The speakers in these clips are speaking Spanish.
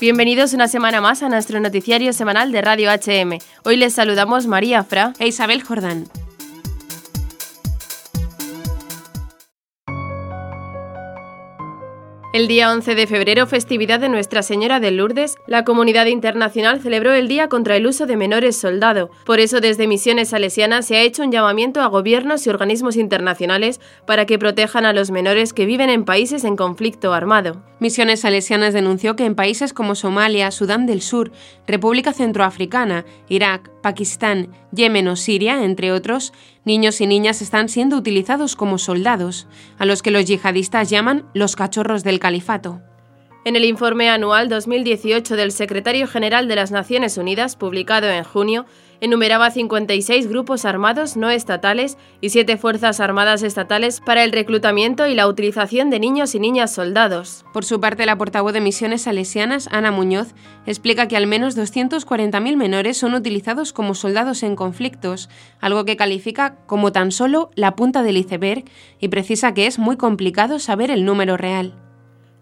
Bienvenidos una semana más a nuestro noticiario semanal de Radio HM. Hoy les saludamos María Fra e Isabel Jordán. El día 11 de febrero, festividad de Nuestra Señora de Lourdes, la comunidad internacional celebró el Día contra el uso de menores soldado. Por eso, desde Misiones Salesianas se ha hecho un llamamiento a gobiernos y organismos internacionales para que protejan a los menores que viven en países en conflicto armado. Misiones Salesianas denunció que en países como Somalia, Sudán del Sur, República Centroafricana, Irak, Pakistán, Yemen o Siria, entre otros, niños y niñas están siendo utilizados como soldados, a los que los yihadistas llaman los cachorros del califato. En el informe anual 2018 del Secretario General de las Naciones Unidas, publicado en junio, enumeraba 56 grupos armados no estatales y 7 fuerzas armadas estatales para el reclutamiento y la utilización de niños y niñas soldados. Por su parte, la portavoz de Misiones Salesianas, Ana Muñoz, explica que al menos 240.000 menores son utilizados como soldados en conflictos, algo que califica como tan solo la punta del iceberg y precisa que es muy complicado saber el número real.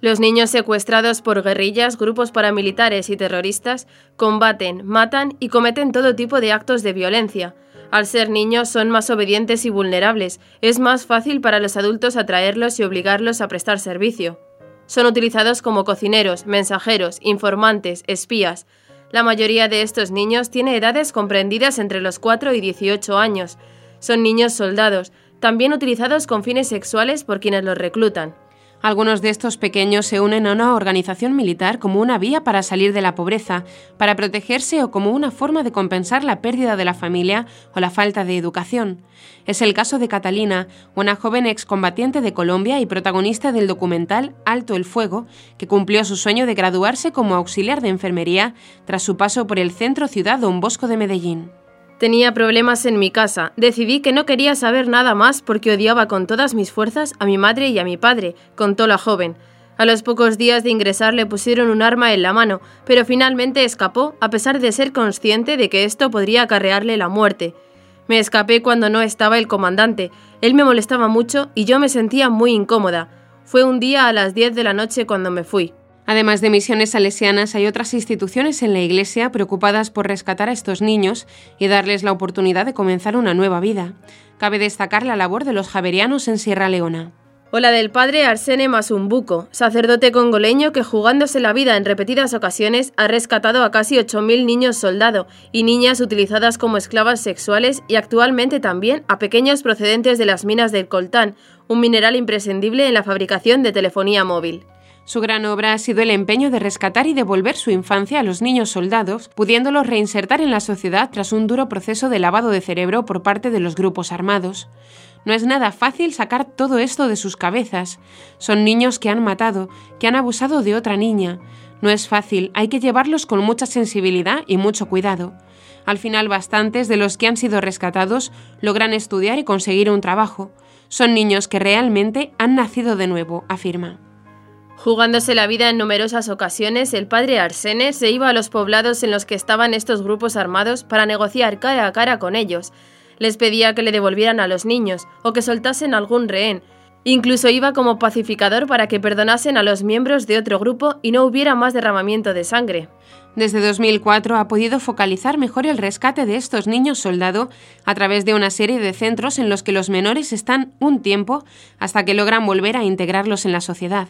Los niños secuestrados por guerrillas, grupos paramilitares y terroristas combaten, matan y cometen todo tipo de actos de violencia. Al ser niños son más obedientes y vulnerables, es más fácil para los adultos atraerlos y obligarlos a prestar servicio. Son utilizados como cocineros, mensajeros, informantes, espías. La mayoría de estos niños tiene edades comprendidas entre los 4 y 18 años. Son niños soldados, también utilizados con fines sexuales por quienes los reclutan. Algunos de estos pequeños se unen a una organización militar como una vía para salir de la pobreza, para protegerse o como una forma de compensar la pérdida de la familia o la falta de educación. Es el caso de Catalina, una joven excombatiente de Colombia y protagonista del documental Alto el Fuego, que cumplió su sueño de graduarse como auxiliar de enfermería tras su paso por el centro ciudad Don Bosco de Medellín. Tenía problemas en mi casa. Decidí que no quería saber nada más porque odiaba con todas mis fuerzas a mi madre y a mi padre, contó la joven. A los pocos días de ingresar le pusieron un arma en la mano, pero finalmente escapó a pesar de ser consciente de que esto podría acarrearle la muerte. Me escapé cuando no estaba el comandante. Él me molestaba mucho y yo me sentía muy incómoda. Fue un día a las 10 de la noche cuando me fui. Además de misiones salesianas, hay otras instituciones en la Iglesia preocupadas por rescatar a estos niños y darles la oportunidad de comenzar una nueva vida. Cabe destacar la labor de los javerianos en Sierra Leona. O la del padre Arsene Masumbuco, sacerdote congoleño que jugándose la vida en repetidas ocasiones ha rescatado a casi 8.000 niños soldado y niñas utilizadas como esclavas sexuales y actualmente también a pequeños procedentes de las minas del coltán, un mineral imprescindible en la fabricación de telefonía móvil. Su gran obra ha sido el empeño de rescatar y devolver su infancia a los niños soldados, pudiéndolos reinsertar en la sociedad tras un duro proceso de lavado de cerebro por parte de los grupos armados. No es nada fácil sacar todo esto de sus cabezas. Son niños que han matado, que han abusado de otra niña. No es fácil, hay que llevarlos con mucha sensibilidad y mucho cuidado. Al final bastantes de los que han sido rescatados logran estudiar y conseguir un trabajo. Son niños que realmente han nacido de nuevo, afirma. Jugándose la vida en numerosas ocasiones, el padre Arsene se iba a los poblados en los que estaban estos grupos armados para negociar cara a cara con ellos. Les pedía que le devolvieran a los niños o que soltasen algún rehén. Incluso iba como pacificador para que perdonasen a los miembros de otro grupo y no hubiera más derramamiento de sangre. Desde 2004 ha podido focalizar mejor el rescate de estos niños soldado a través de una serie de centros en los que los menores están un tiempo hasta que logran volver a integrarlos en la sociedad.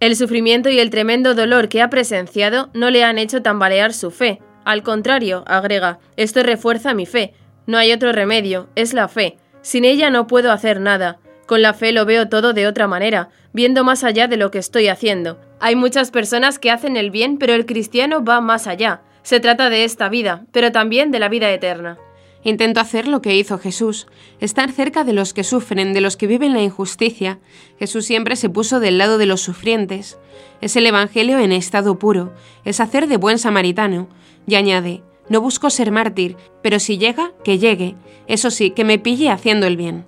El sufrimiento y el tremendo dolor que ha presenciado no le han hecho tambalear su fe. Al contrario, agrega, esto refuerza mi fe. No hay otro remedio, es la fe. Sin ella no puedo hacer nada. Con la fe lo veo todo de otra manera, viendo más allá de lo que estoy haciendo. Hay muchas personas que hacen el bien, pero el cristiano va más allá. Se trata de esta vida, pero también de la vida eterna. Intento hacer lo que hizo Jesús, estar cerca de los que sufren, de los que viven la injusticia. Jesús siempre se puso del lado de los sufrientes. Es el Evangelio en estado puro, es hacer de buen samaritano. Y añade, no busco ser mártir, pero si llega, que llegue. Eso sí, que me pille haciendo el bien.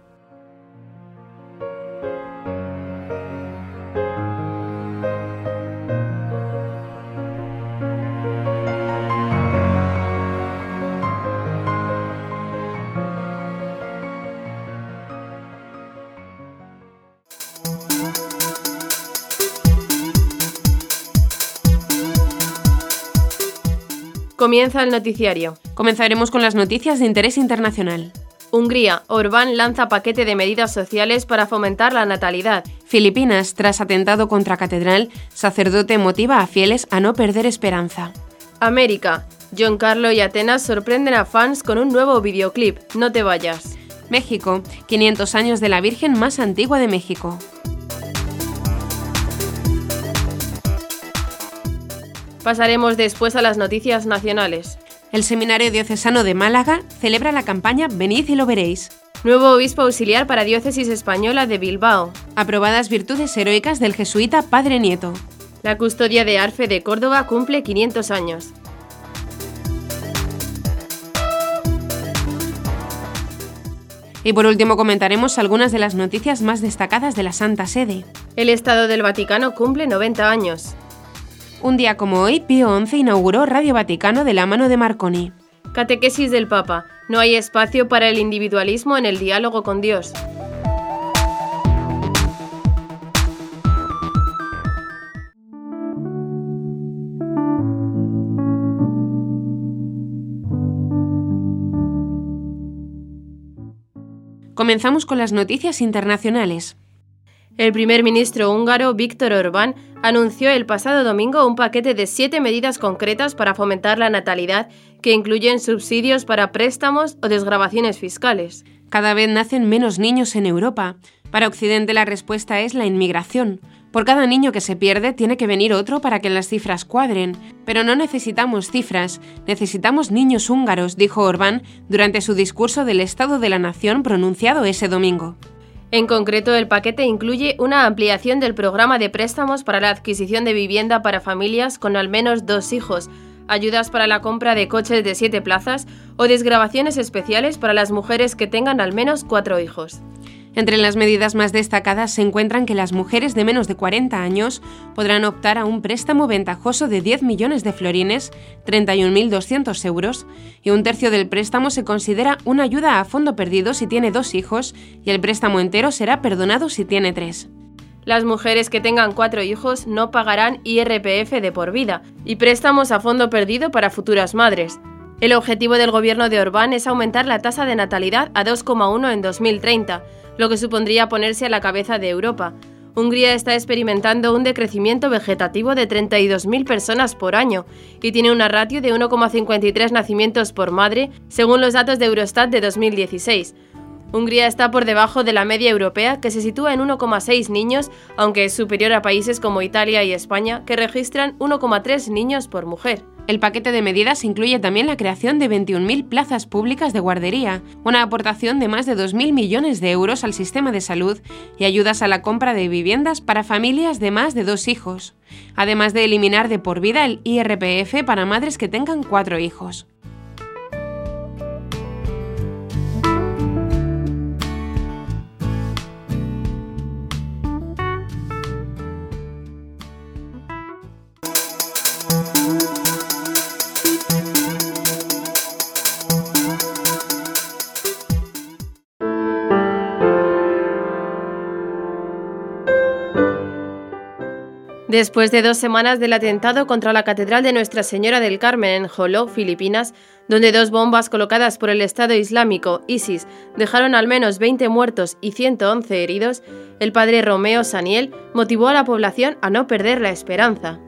Comienza el noticiario. Comenzaremos con las noticias de interés internacional. Hungría, Orbán lanza paquete de medidas sociales para fomentar la natalidad. Filipinas, tras atentado contra catedral, sacerdote motiva a fieles a no perder esperanza. América, John Carlo y Atenas sorprenden a fans con un nuevo videoclip, No te vayas. México, 500 años de la Virgen más antigua de México. Pasaremos después a las noticias nacionales. El Seminario Diocesano de Málaga celebra la campaña Venid y lo veréis. Nuevo obispo auxiliar para Diócesis Española de Bilbao. Aprobadas virtudes heroicas del jesuita Padre Nieto. La custodia de Arfe de Córdoba cumple 500 años. Y por último comentaremos algunas de las noticias más destacadas de la Santa Sede. El Estado del Vaticano cumple 90 años. Un día como hoy, Pío XI inauguró Radio Vaticano de la mano de Marconi. Catequesis del Papa. No hay espacio para el individualismo en el diálogo con Dios. Comenzamos con las noticias internacionales. El primer ministro húngaro Víctor Orbán anunció el pasado domingo un paquete de siete medidas concretas para fomentar la natalidad que incluyen subsidios para préstamos o desgrabaciones fiscales. Cada vez nacen menos niños en Europa. Para Occidente la respuesta es la inmigración. Por cada niño que se pierde tiene que venir otro para que las cifras cuadren. Pero no necesitamos cifras, necesitamos niños húngaros, dijo Orbán durante su discurso del Estado de la Nación pronunciado ese domingo. En concreto, el paquete incluye una ampliación del programa de préstamos para la adquisición de vivienda para familias con al menos dos hijos, ayudas para la compra de coches de siete plazas o desgrabaciones especiales para las mujeres que tengan al menos cuatro hijos. Entre las medidas más destacadas se encuentran que las mujeres de menos de 40 años podrán optar a un préstamo ventajoso de 10 millones de florines, 31.200 euros, y un tercio del préstamo se considera una ayuda a fondo perdido si tiene dos hijos y el préstamo entero será perdonado si tiene tres. Las mujeres que tengan cuatro hijos no pagarán IRPF de por vida y préstamos a fondo perdido para futuras madres. El objetivo del gobierno de Orbán es aumentar la tasa de natalidad a 2,1 en 2030 lo que supondría ponerse a la cabeza de Europa. Hungría está experimentando un decrecimiento vegetativo de 32.000 personas por año y tiene una ratio de 1,53 nacimientos por madre, según los datos de Eurostat de 2016. Hungría está por debajo de la media europea, que se sitúa en 1,6 niños, aunque es superior a países como Italia y España, que registran 1,3 niños por mujer. El paquete de medidas incluye también la creación de 21.000 plazas públicas de guardería, una aportación de más de 2.000 millones de euros al sistema de salud y ayudas a la compra de viviendas para familias de más de dos hijos, además de eliminar de por vida el IRPF para madres que tengan cuatro hijos. Después de dos semanas del atentado contra la Catedral de Nuestra Señora del Carmen en Joló, Filipinas, donde dos bombas colocadas por el Estado Islámico, ISIS, dejaron al menos 20 muertos y 111 heridos, el padre Romeo Saniel motivó a la población a no perder la esperanza.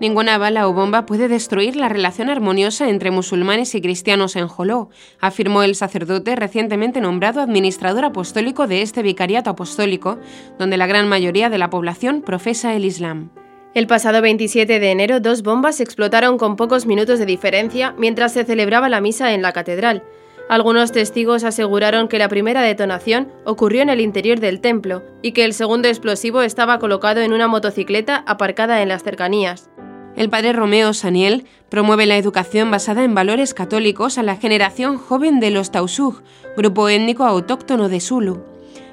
Ninguna bala o bomba puede destruir la relación armoniosa entre musulmanes y cristianos en Joló, afirmó el sacerdote recientemente nombrado administrador apostólico de este vicariato apostólico, donde la gran mayoría de la población profesa el Islam. El pasado 27 de enero, dos bombas explotaron con pocos minutos de diferencia mientras se celebraba la misa en la catedral. Algunos testigos aseguraron que la primera detonación ocurrió en el interior del templo y que el segundo explosivo estaba colocado en una motocicleta aparcada en las cercanías. El padre Romeo Saniel promueve la educación basada en valores católicos a la generación joven de los Tausug, grupo étnico autóctono de Sulu.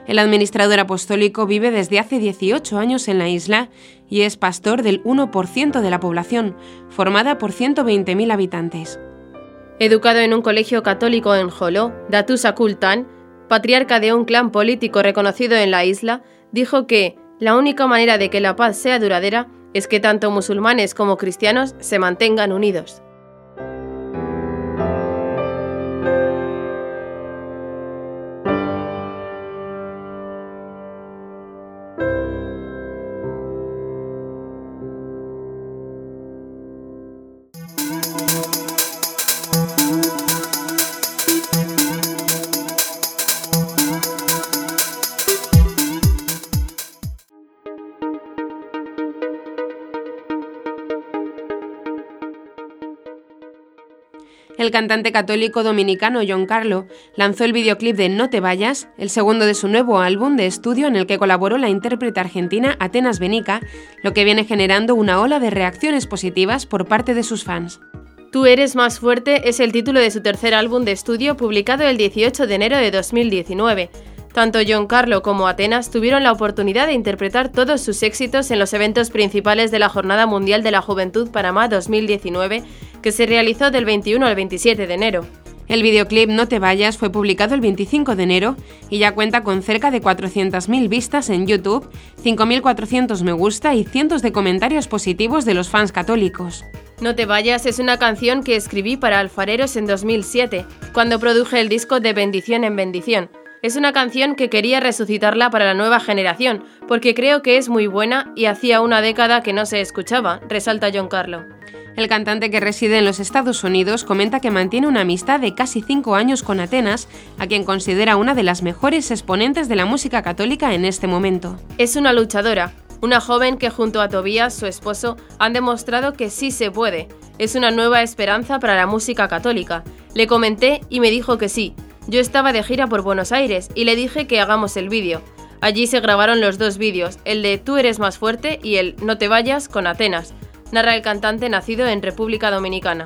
El administrador apostólico vive desde hace 18 años en la isla y es pastor del 1% de la población, formada por 120.000 habitantes. Educado en un colegio católico en Joló, Datusa Kultan, patriarca de un clan político reconocido en la isla, dijo que la única manera de que la paz sea duradera es que tanto musulmanes como cristianos se mantengan unidos. El cantante católico dominicano John Carlo lanzó el videoclip de No te vayas, el segundo de su nuevo álbum de estudio en el que colaboró la intérprete argentina Atenas Benica, lo que viene generando una ola de reacciones positivas por parte de sus fans. Tú eres más fuerte es el título de su tercer álbum de estudio publicado el 18 de enero de 2019. Tanto John Carlo como Atenas tuvieron la oportunidad de interpretar todos sus éxitos en los eventos principales de la Jornada Mundial de la Juventud Panamá 2019 que se realizó del 21 al 27 de enero. El videoclip No te vayas fue publicado el 25 de enero y ya cuenta con cerca de 400.000 vistas en YouTube, 5.400 me gusta y cientos de comentarios positivos de los fans católicos. No te vayas es una canción que escribí para Alfareros en 2007, cuando produje el disco de Bendición en Bendición. Es una canción que quería resucitarla para la nueva generación, porque creo que es muy buena y hacía una década que no se escuchaba, resalta John Carlo. El cantante que reside en los Estados Unidos comenta que mantiene una amistad de casi cinco años con Atenas, a quien considera una de las mejores exponentes de la música católica en este momento. Es una luchadora, una joven que junto a Tobías, su esposo, han demostrado que sí se puede. Es una nueva esperanza para la música católica. Le comenté y me dijo que sí. Yo estaba de gira por Buenos Aires y le dije que hagamos el vídeo. Allí se grabaron los dos vídeos, el de Tú eres más fuerte y el No te vayas con Atenas narra el cantante nacido en República Dominicana.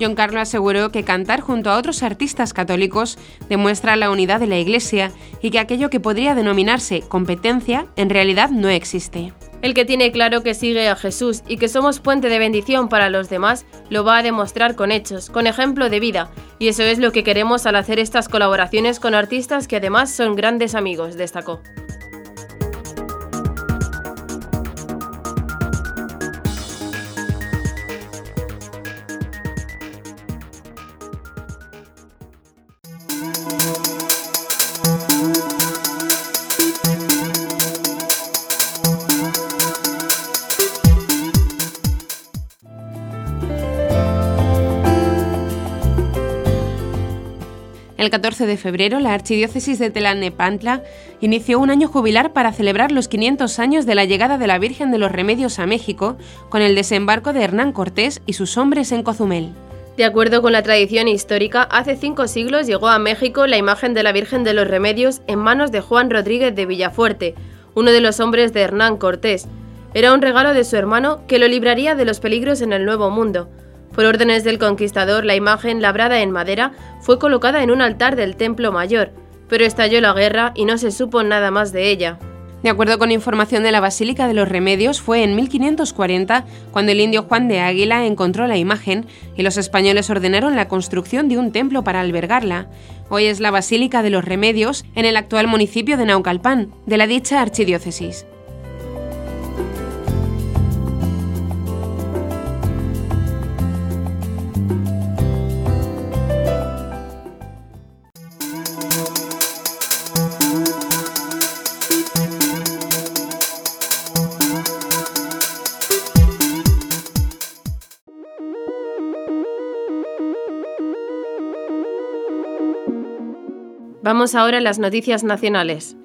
John Carlo aseguró que cantar junto a otros artistas católicos demuestra la unidad de la Iglesia y que aquello que podría denominarse competencia en realidad no existe. El que tiene claro que sigue a Jesús y que somos puente de bendición para los demás, lo va a demostrar con hechos, con ejemplo de vida, y eso es lo que queremos al hacer estas colaboraciones con artistas que además son grandes amigos, destacó. El 14 de febrero, la Archidiócesis de Telanepantla inició un año jubilar para celebrar los 500 años de la llegada de la Virgen de los Remedios a México con el desembarco de Hernán Cortés y sus hombres en Cozumel. De acuerdo con la tradición histórica, hace cinco siglos llegó a México la imagen de la Virgen de los Remedios en manos de Juan Rodríguez de Villafuerte, uno de los hombres de Hernán Cortés. Era un regalo de su hermano que lo libraría de los peligros en el Nuevo Mundo. Por órdenes del conquistador, la imagen labrada en madera fue colocada en un altar del Templo Mayor, pero estalló la guerra y no se supo nada más de ella. De acuerdo con información de la Basílica de los Remedios, fue en 1540 cuando el indio Juan de Águila encontró la imagen y los españoles ordenaron la construcción de un templo para albergarla. Hoy es la Basílica de los Remedios en el actual municipio de Naucalpan, de la dicha archidiócesis. Vamos ahora a las noticias nacionales.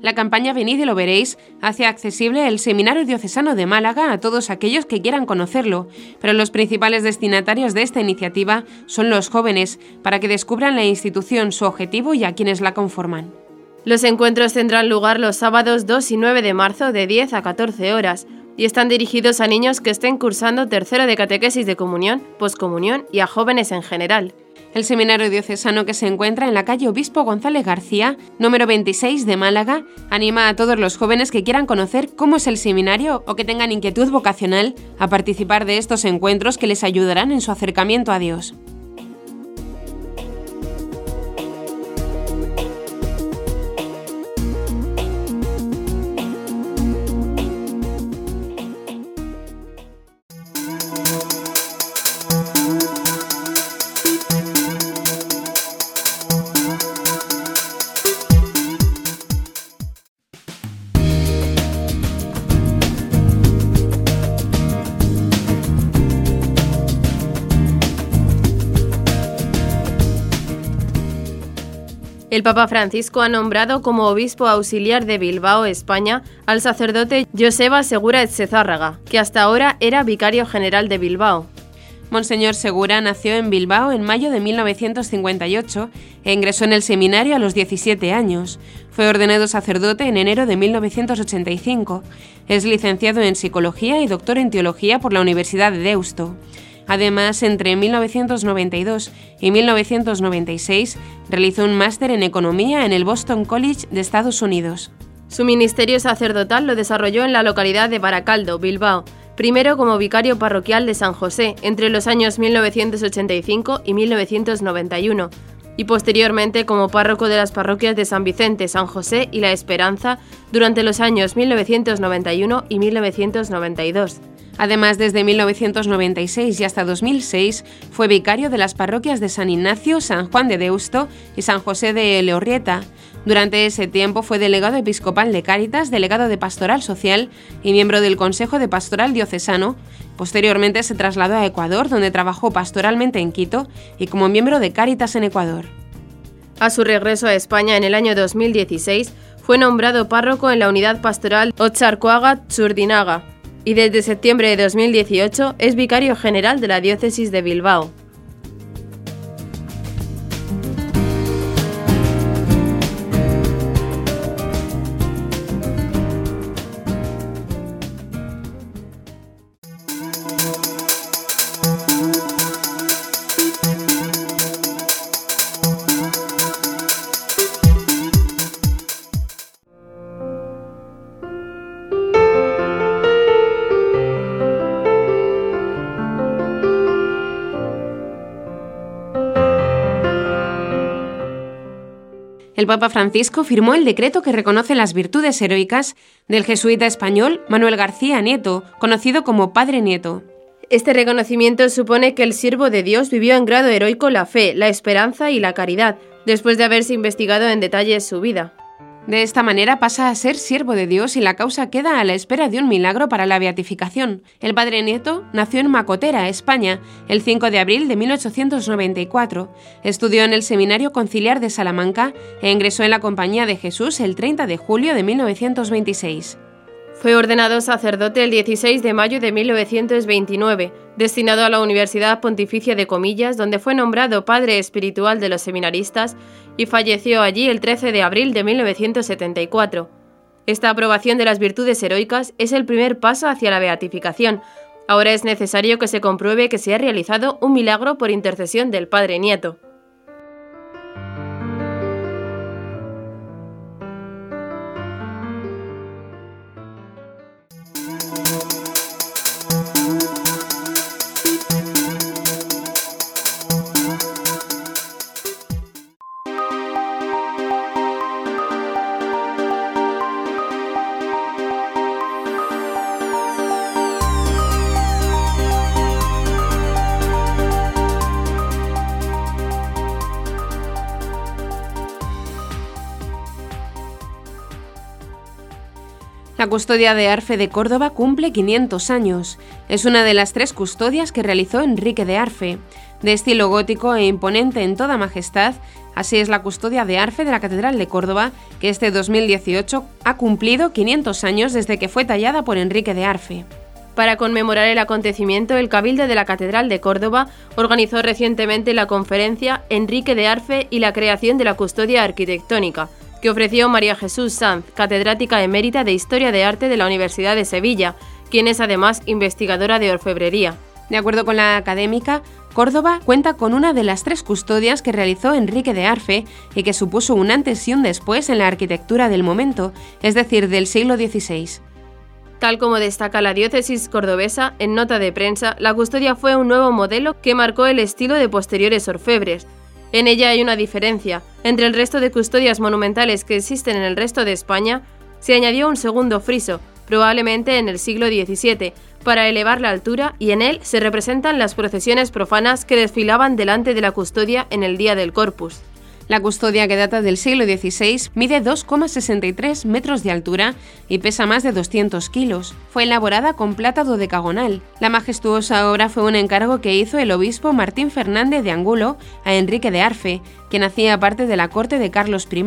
La campaña Venid y lo veréis hace accesible el Seminario Diocesano de Málaga a todos aquellos que quieran conocerlo, pero los principales destinatarios de esta iniciativa son los jóvenes, para que descubran la institución, su objetivo y a quienes la conforman. Los encuentros tendrán lugar los sábados 2 y 9 de marzo de 10 a 14 horas y están dirigidos a niños que estén cursando tercero de catequesis de comunión, poscomunión y a jóvenes en general. El seminario diocesano que se encuentra en la calle Obispo González García, número 26 de Málaga, anima a todos los jóvenes que quieran conocer cómo es el seminario o que tengan inquietud vocacional a participar de estos encuentros que les ayudarán en su acercamiento a Dios. El Papa Francisco ha nombrado como obispo auxiliar de Bilbao, España, al sacerdote Joseba Segura Etzezárraga, que hasta ahora era vicario general de Bilbao. Monseñor Segura nació en Bilbao en mayo de 1958 e ingresó en el seminario a los 17 años. Fue ordenado sacerdote en enero de 1985. Es licenciado en Psicología y doctor en Teología por la Universidad de Deusto. Además, entre 1992 y 1996 realizó un máster en Economía en el Boston College de Estados Unidos. Su ministerio sacerdotal lo desarrolló en la localidad de Baracaldo, Bilbao, primero como vicario parroquial de San José entre los años 1985 y 1991, y posteriormente como párroco de las parroquias de San Vicente, San José y La Esperanza durante los años 1991 y 1992. Además, desde 1996 y hasta 2006 fue vicario de las parroquias de San Ignacio, San Juan de Deusto y San José de Leorrieta, durante ese tiempo fue delegado episcopal de Cáritas, delegado de Pastoral Social y miembro del Consejo de Pastoral Diocesano. Posteriormente se trasladó a Ecuador, donde trabajó pastoralmente en Quito y como miembro de Cáritas en Ecuador. A su regreso a España en el año 2016, fue nombrado párroco en la unidad pastoral Ocharcoaga-Churdinaga y desde septiembre de 2018 es vicario general de la diócesis de Bilbao. El Papa Francisco firmó el decreto que reconoce las virtudes heroicas del jesuita español Manuel García Nieto, conocido como Padre Nieto. Este reconocimiento supone que el siervo de Dios vivió en grado heroico la fe, la esperanza y la caridad, después de haberse investigado en detalle su vida. De esta manera pasa a ser siervo de Dios y la causa queda a la espera de un milagro para la beatificación. El padre Nieto nació en Macotera, España, el 5 de abril de 1894. Estudió en el Seminario Conciliar de Salamanca e ingresó en la Compañía de Jesús el 30 de julio de 1926. Fue ordenado sacerdote el 16 de mayo de 1929, destinado a la Universidad Pontificia de Comillas, donde fue nombrado padre espiritual de los seminaristas y falleció allí el 13 de abril de 1974. Esta aprobación de las virtudes heroicas es el primer paso hacia la beatificación. Ahora es necesario que se compruebe que se ha realizado un milagro por intercesión del Padre Nieto. Custodia de Arfe de Córdoba cumple 500 años. Es una de las tres custodias que realizó Enrique de Arfe. De estilo gótico e imponente en toda majestad, así es la custodia de Arfe de la Catedral de Córdoba, que este 2018 ha cumplido 500 años desde que fue tallada por Enrique de Arfe. Para conmemorar el acontecimiento, el Cabildo de la Catedral de Córdoba organizó recientemente la conferencia Enrique de Arfe y la creación de la custodia arquitectónica, que ofreció María Jesús Sanz, catedrática emérita de Historia de Arte de la Universidad de Sevilla, quien es además investigadora de orfebrería. De acuerdo con la académica, Córdoba cuenta con una de las tres custodias que realizó Enrique de Arfe y que supuso un antes y un después en la arquitectura del momento, es decir, del siglo XVI. Tal como destaca la diócesis cordobesa, en nota de prensa, la custodia fue un nuevo modelo que marcó el estilo de posteriores orfebres, en ella hay una diferencia. Entre el resto de custodias monumentales que existen en el resto de España, se añadió un segundo friso, probablemente en el siglo XVII, para elevar la altura y en él se representan las procesiones profanas que desfilaban delante de la custodia en el día del Corpus. La custodia, que data del siglo XVI, mide 2,63 metros de altura y pesa más de 200 kilos. Fue elaborada con plata dodecagonal. La majestuosa obra fue un encargo que hizo el obispo Martín Fernández de Angulo a Enrique de Arfe, quien hacía parte de la corte de Carlos I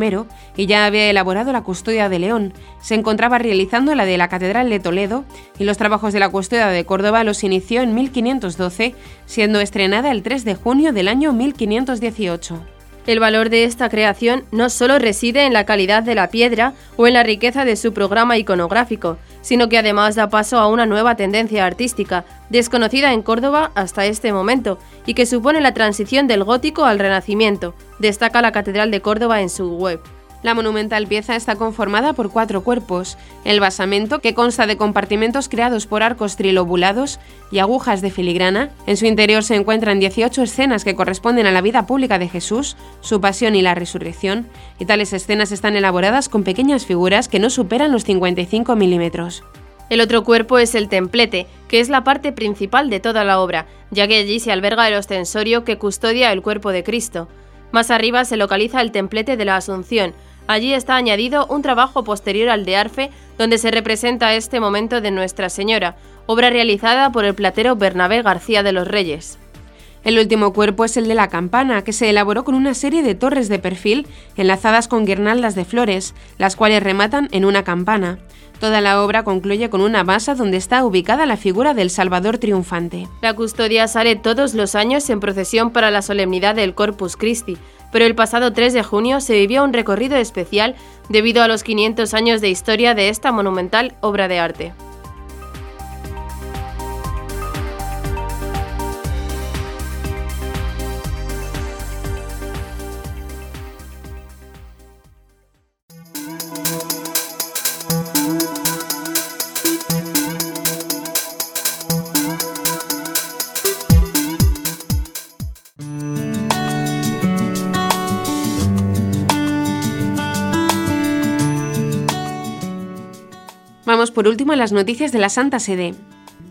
y ya había elaborado la custodia de León. Se encontraba realizando la de la Catedral de Toledo y los trabajos de la custodia de Córdoba los inició en 1512, siendo estrenada el 3 de junio del año 1518. El valor de esta creación no solo reside en la calidad de la piedra o en la riqueza de su programa iconográfico, sino que además da paso a una nueva tendencia artística, desconocida en Córdoba hasta este momento, y que supone la transición del gótico al renacimiento, destaca la Catedral de Córdoba en su web. La monumental pieza está conformada por cuatro cuerpos, el basamento, que consta de compartimentos creados por arcos trilobulados y agujas de filigrana. En su interior se encuentran 18 escenas que corresponden a la vida pública de Jesús, su pasión y la resurrección, y tales escenas están elaboradas con pequeñas figuras que no superan los 55 milímetros. El otro cuerpo es el templete, que es la parte principal de toda la obra, ya que allí se alberga el ostensorio que custodia el cuerpo de Cristo. Más arriba se localiza el templete de la Asunción, Allí está añadido un trabajo posterior al de Arfe, donde se representa este momento de Nuestra Señora, obra realizada por el platero Bernabé García de los Reyes. El último cuerpo es el de la campana, que se elaboró con una serie de torres de perfil enlazadas con guirnaldas de flores, las cuales rematan en una campana. Toda la obra concluye con una base donde está ubicada la figura del Salvador triunfante. La custodia sale todos los años en procesión para la solemnidad del Corpus Christi, pero el pasado 3 de junio se vivió un recorrido especial debido a los 500 años de historia de esta monumental obra de arte. Vamos por último a las noticias de la Santa Sede.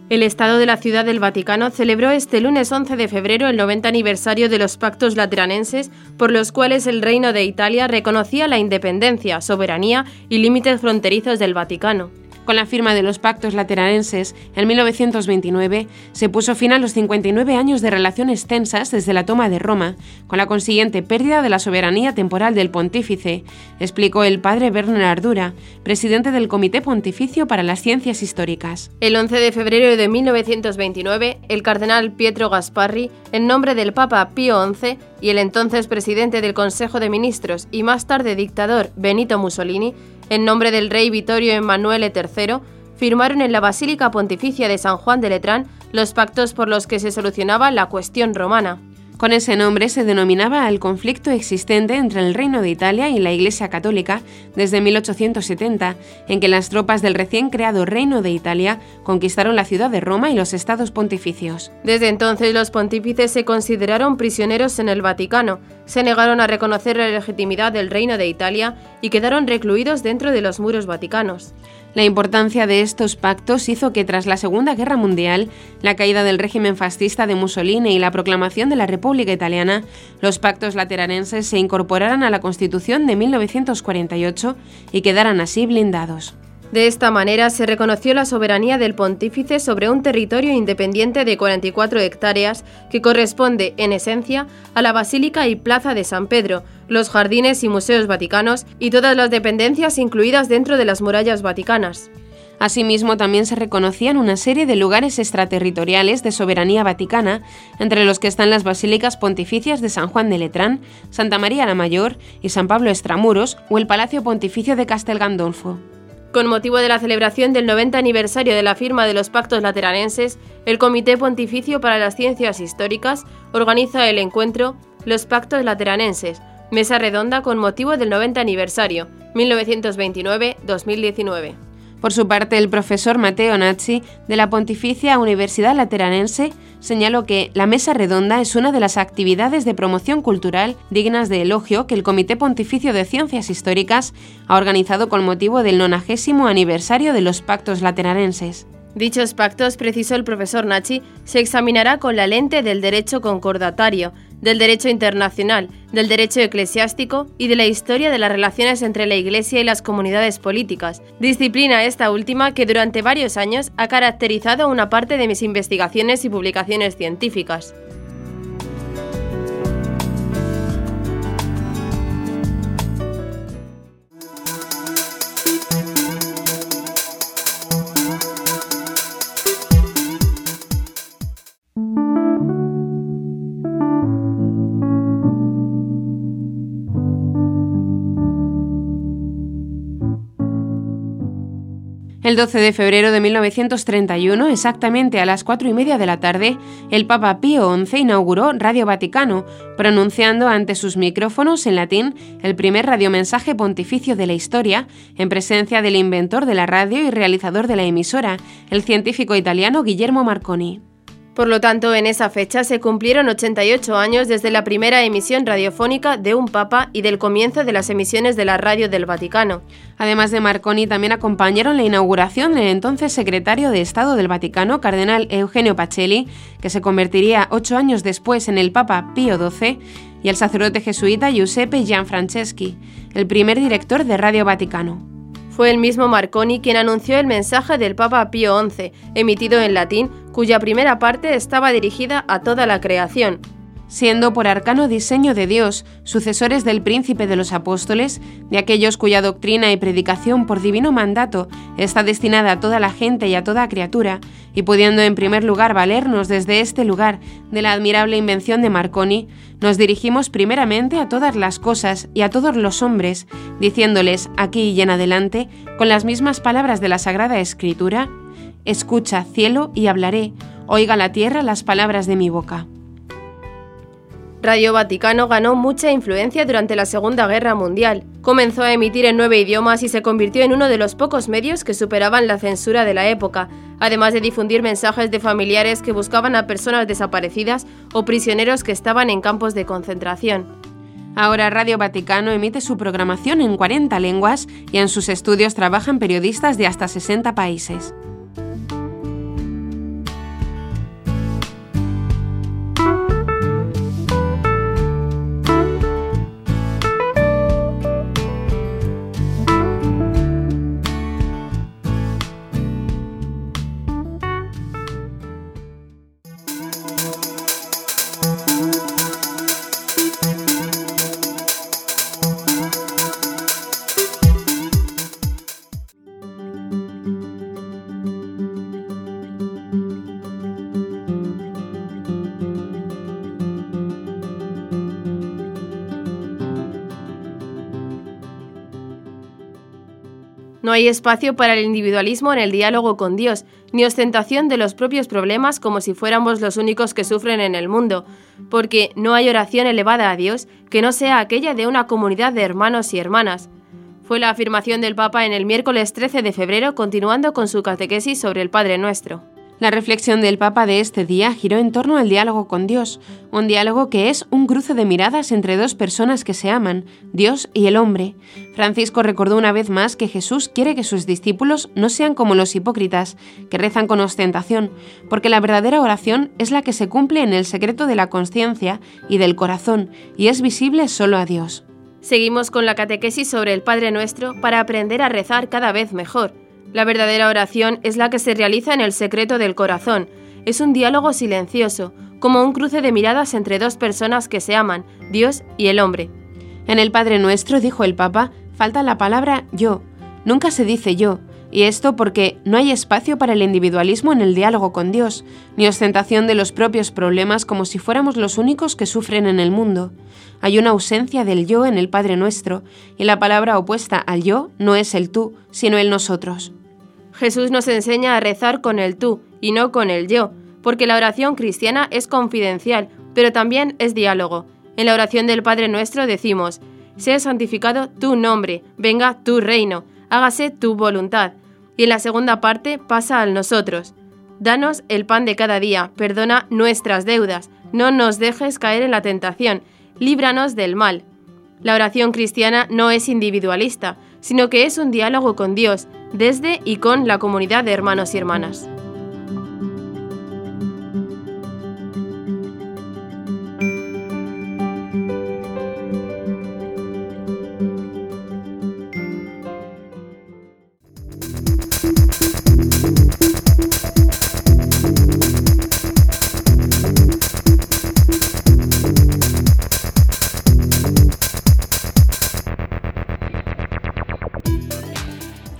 El Estado de la Ciudad del Vaticano celebró este lunes 11 de febrero el 90 aniversario de los pactos lateranenses por los cuales el Reino de Italia reconocía la independencia, soberanía y límites fronterizos del Vaticano. Con la firma de los pactos lateranenses en 1929 se puso fin a los 59 años de relaciones tensas desde la toma de Roma, con la consiguiente pérdida de la soberanía temporal del pontífice, explicó el padre Werner Ardura, presidente del Comité Pontificio para las Ciencias Históricas. El 11 de febrero de 1929, el cardenal Pietro Gasparri, en nombre del Papa Pío XI y el entonces presidente del Consejo de Ministros y más tarde dictador Benito Mussolini, en nombre del rey Vittorio Emanuele III, firmaron en la Basílica Pontificia de San Juan de Letrán los pactos por los que se solucionaba la cuestión romana. Con ese nombre se denominaba al conflicto existente entre el Reino de Italia y la Iglesia Católica desde 1870, en que las tropas del recién creado Reino de Italia conquistaron la ciudad de Roma y los estados pontificios. Desde entonces los pontífices se consideraron prisioneros en el Vaticano, se negaron a reconocer la legitimidad del Reino de Italia y quedaron recluidos dentro de los muros vaticanos. La importancia de estos pactos hizo que tras la Segunda Guerra Mundial, la caída del régimen fascista de Mussolini y la proclamación de la República Italiana, los pactos lateranenses se incorporaran a la Constitución de 1948 y quedaran así blindados. De esta manera se reconoció la soberanía del pontífice sobre un territorio independiente de 44 hectáreas que corresponde, en esencia, a la Basílica y Plaza de San Pedro, los jardines y museos vaticanos y todas las dependencias incluidas dentro de las murallas vaticanas. Asimismo, también se reconocían una serie de lugares extraterritoriales de soberanía vaticana, entre los que están las basílicas pontificias de San Juan de Letrán, Santa María la Mayor y San Pablo Extramuros o el Palacio Pontificio de Castel Gandolfo. Con motivo de la celebración del 90 aniversario de la firma de los pactos lateranenses, el Comité Pontificio para las Ciencias Históricas organiza el encuentro Los Pactos Lateranenses, mesa redonda con motivo del 90 aniversario, 1929-2019. Por su parte, el profesor Mateo Nazzi, de la Pontificia Universidad Lateranense, señaló que la Mesa Redonda es una de las actividades de promoción cultural dignas de elogio que el Comité Pontificio de Ciencias Históricas ha organizado con motivo del 90 aniversario de los Pactos Lateranenses. Dichos pactos, precisó el profesor Nachi, se examinará con la lente del derecho concordatario, del derecho internacional, del derecho eclesiástico y de la historia de las relaciones entre la Iglesia y las comunidades políticas, disciplina esta última que durante varios años ha caracterizado una parte de mis investigaciones y publicaciones científicas. El 12 de febrero de 1931, exactamente a las cuatro y media de la tarde, el Papa Pío XI inauguró Radio Vaticano, pronunciando ante sus micrófonos en latín el primer radiomensaje pontificio de la historia, en presencia del inventor de la radio y realizador de la emisora, el científico italiano Guillermo Marconi. Por lo tanto, en esa fecha se cumplieron 88 años desde la primera emisión radiofónica de un papa y del comienzo de las emisiones de la radio del Vaticano. Además de Marconi, también acompañaron la inauguración del entonces secretario de Estado del Vaticano, cardenal Eugenio Pacelli, que se convertiría ocho años después en el Papa Pío XII, y el sacerdote jesuita Giuseppe Gianfranceschi, el primer director de Radio Vaticano. Fue el mismo Marconi quien anunció el mensaje del Papa Pío XI, emitido en latín, cuya primera parte estaba dirigida a toda la creación, siendo por arcano diseño de Dios, sucesores del príncipe de los apóstoles, de aquellos cuya doctrina y predicación por divino mandato está destinada a toda la gente y a toda criatura, y pudiendo en primer lugar valernos desde este lugar de la admirable invención de Marconi, nos dirigimos primeramente a todas las cosas y a todos los hombres, diciéndoles aquí y en adelante, con las mismas palabras de la Sagrada Escritura, Escucha, cielo, y hablaré, oiga la tierra las palabras de mi boca. Radio Vaticano ganó mucha influencia durante la Segunda Guerra Mundial. Comenzó a emitir en nueve idiomas y se convirtió en uno de los pocos medios que superaban la censura de la época, además de difundir mensajes de familiares que buscaban a personas desaparecidas o prisioneros que estaban en campos de concentración. Ahora Radio Vaticano emite su programación en 40 lenguas y en sus estudios trabajan periodistas de hasta 60 países. Hay espacio para el individualismo en el diálogo con Dios, ni ostentación de los propios problemas como si fuéramos los únicos que sufren en el mundo, porque no hay oración elevada a Dios que no sea aquella de una comunidad de hermanos y hermanas. Fue la afirmación del Papa en el miércoles 13 de febrero, continuando con su catequesis sobre el Padre Nuestro. La reflexión del Papa de este día giró en torno al diálogo con Dios, un diálogo que es un cruce de miradas entre dos personas que se aman, Dios y el hombre. Francisco recordó una vez más que Jesús quiere que sus discípulos no sean como los hipócritas, que rezan con ostentación, porque la verdadera oración es la que se cumple en el secreto de la conciencia y del corazón, y es visible solo a Dios. Seguimos con la catequesis sobre el Padre Nuestro para aprender a rezar cada vez mejor. La verdadera oración es la que se realiza en el secreto del corazón. Es un diálogo silencioso, como un cruce de miradas entre dos personas que se aman, Dios y el hombre. En el Padre Nuestro, dijo el Papa, falta la palabra yo. Nunca se dice yo, y esto porque no hay espacio para el individualismo en el diálogo con Dios, ni ostentación de los propios problemas como si fuéramos los únicos que sufren en el mundo. Hay una ausencia del yo en el Padre Nuestro, y la palabra opuesta al yo no es el tú, sino el nosotros. Jesús nos enseña a rezar con el tú y no con el yo, porque la oración cristiana es confidencial, pero también es diálogo. En la oración del Padre Nuestro decimos, sea santificado tu nombre, venga tu reino, hágase tu voluntad. Y en la segunda parte pasa al nosotros. Danos el pan de cada día, perdona nuestras deudas, no nos dejes caer en la tentación, líbranos del mal. La oración cristiana no es individualista, sino que es un diálogo con Dios, desde y con la comunidad de hermanos y hermanas.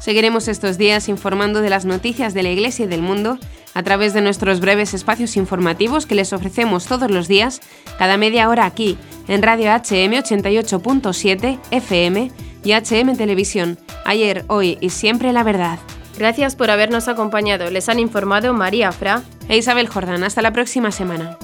Seguiremos estos días informando de las noticias de la Iglesia y del mundo a través de nuestros breves espacios informativos que les ofrecemos todos los días, cada media hora aquí, en Radio HM 88.7 FM y HM Televisión. Ayer, hoy y siempre la verdad. Gracias por habernos acompañado. Les han informado María Fra e Isabel Jordán. Hasta la próxima semana.